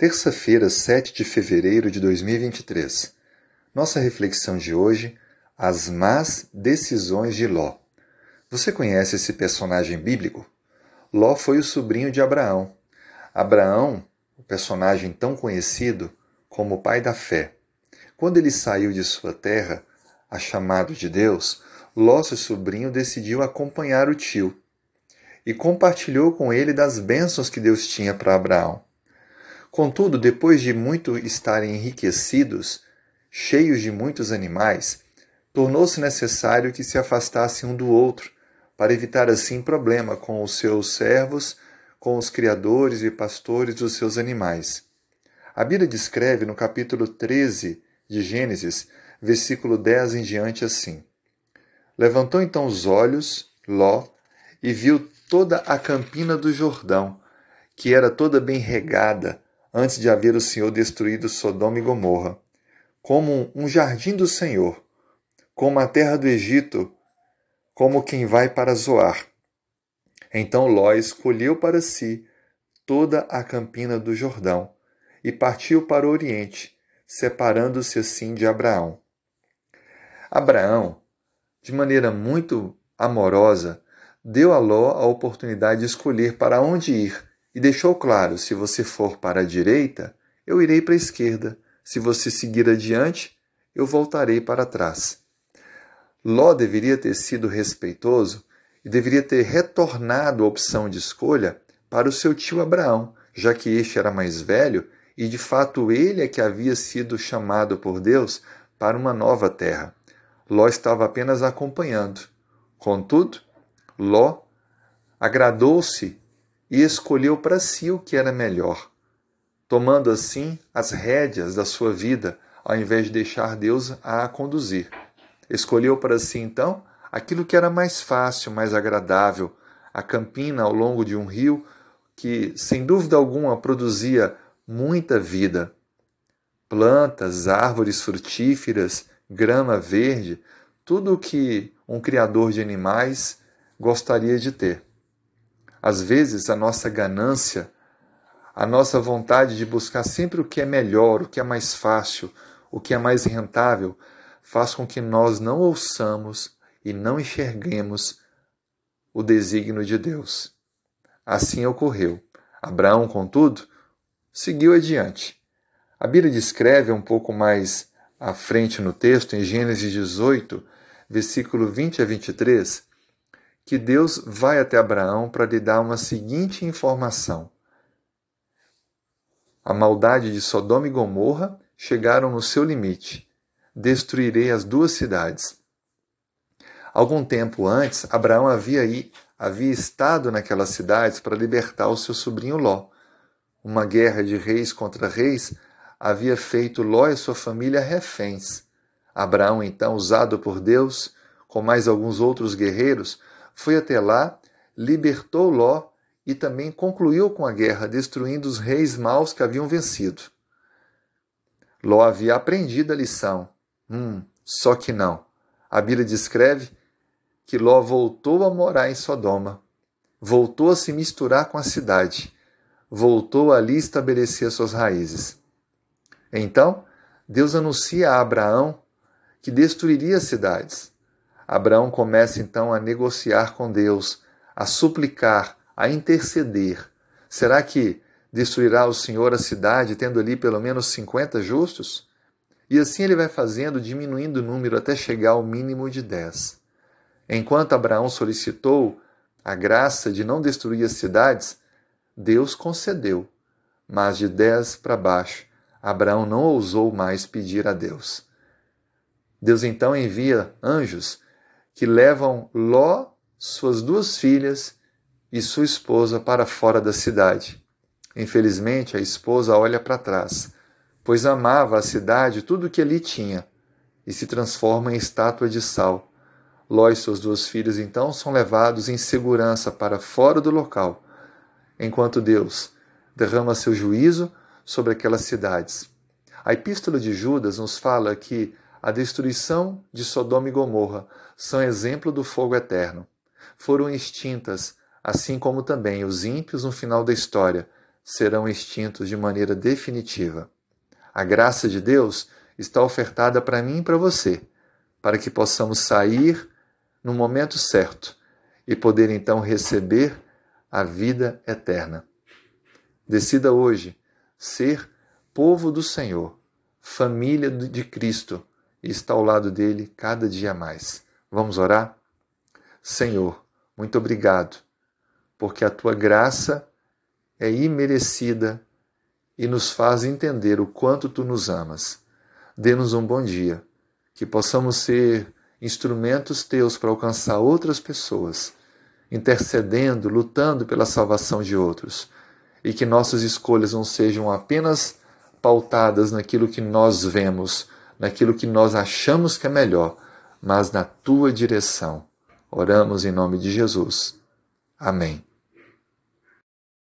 Terça-feira, 7 de fevereiro de 2023. Nossa reflexão de hoje: As más decisões de Ló. Você conhece esse personagem bíblico? Ló foi o sobrinho de Abraão. Abraão, o personagem tão conhecido como o pai da fé. Quando ele saiu de sua terra, a chamado de Deus, Ló, seu sobrinho, decidiu acompanhar o tio e compartilhou com ele das bênçãos que Deus tinha para Abraão. Contudo, depois de muito estarem enriquecidos, cheios de muitos animais, tornou-se necessário que se afastassem um do outro, para evitar assim problema com os seus servos, com os criadores e pastores dos seus animais. A Bíblia descreve no capítulo 13 de Gênesis, versículo 10 em diante assim: Levantou então os olhos, Ló, e viu toda a campina do Jordão, que era toda bem regada, antes de haver o Senhor destruído Sodoma e Gomorra, como um jardim do Senhor, como a terra do Egito, como quem vai para Zoar. Então Ló escolheu para si toda a campina do Jordão e partiu para o Oriente, separando-se assim de Abraão. Abraão, de maneira muito amorosa, deu a Ló a oportunidade de escolher para onde ir e deixou claro: se você for para a direita, eu irei para a esquerda. Se você seguir adiante, eu voltarei para trás. Ló deveria ter sido respeitoso e deveria ter retornado a opção de escolha para o seu tio Abraão, já que este era mais velho e de fato ele é que havia sido chamado por Deus para uma nova terra. Ló estava apenas acompanhando. Contudo, Ló agradou-se e escolheu para si o que era melhor, tomando assim as rédeas da sua vida, ao invés de deixar Deus a conduzir. Escolheu para si então aquilo que era mais fácil, mais agradável, a campina ao longo de um rio que, sem dúvida alguma, produzia muita vida. Plantas, árvores frutíferas, grama verde, tudo o que um criador de animais gostaria de ter. Às vezes, a nossa ganância, a nossa vontade de buscar sempre o que é melhor, o que é mais fácil, o que é mais rentável, faz com que nós não ouçamos e não enxerguemos o desígnio de Deus. Assim ocorreu. Abraão, contudo, seguiu adiante. A Bíblia descreve um pouco mais à frente no texto, em Gênesis 18, versículo 20 a 23, que Deus vai até Abraão para lhe dar uma seguinte informação. A maldade de Sodoma e Gomorra chegaram no seu limite. Destruirei as duas cidades. Algum tempo antes, Abraão havia, havia estado naquelas cidades para libertar o seu sobrinho Ló. Uma guerra de reis contra reis havia feito Ló e sua família reféns. Abraão, então, usado por Deus, com mais alguns outros guerreiros, foi até lá, libertou Ló e também concluiu com a guerra, destruindo os reis maus que haviam vencido. Ló havia aprendido a lição. Hum, só que não. A Bíblia descreve que Ló voltou a morar em Sodoma, voltou a se misturar com a cidade, voltou ali estabelecer suas raízes. Então, Deus anuncia a Abraão que destruiria as cidades. Abraão começa então a negociar com Deus, a suplicar, a interceder. Será que destruirá o Senhor a cidade, tendo ali pelo menos 50 justos? E assim ele vai fazendo, diminuindo o número até chegar ao mínimo de 10. Enquanto Abraão solicitou a graça de não destruir as cidades, Deus concedeu. Mas de 10 para baixo, Abraão não ousou mais pedir a Deus. Deus então envia anjos que levam Ló, suas duas filhas e sua esposa para fora da cidade. Infelizmente, a esposa olha para trás, pois amava a cidade tudo o que ali tinha, e se transforma em estátua de sal. Ló e suas duas filhas então são levados em segurança para fora do local, enquanto Deus derrama seu juízo sobre aquelas cidades. A epístola de Judas nos fala que a destruição de Sodoma e Gomorra são exemplo do fogo eterno. Foram extintas, assim como também os ímpios no final da história, serão extintos de maneira definitiva. A graça de Deus está ofertada para mim e para você, para que possamos sair no momento certo e poder então receber a vida eterna. Decida hoje ser povo do Senhor, família de Cristo e estar ao lado dele cada dia mais. Vamos orar? Senhor, muito obrigado, porque a tua graça é imerecida e nos faz entender o quanto tu nos amas. Dê-nos um bom dia, que possamos ser instrumentos teus para alcançar outras pessoas, intercedendo, lutando pela salvação de outros, e que nossas escolhas não sejam apenas pautadas naquilo que nós vemos, naquilo que nós achamos que é melhor, mas na tua direção. Oramos em nome de Jesus. Amém.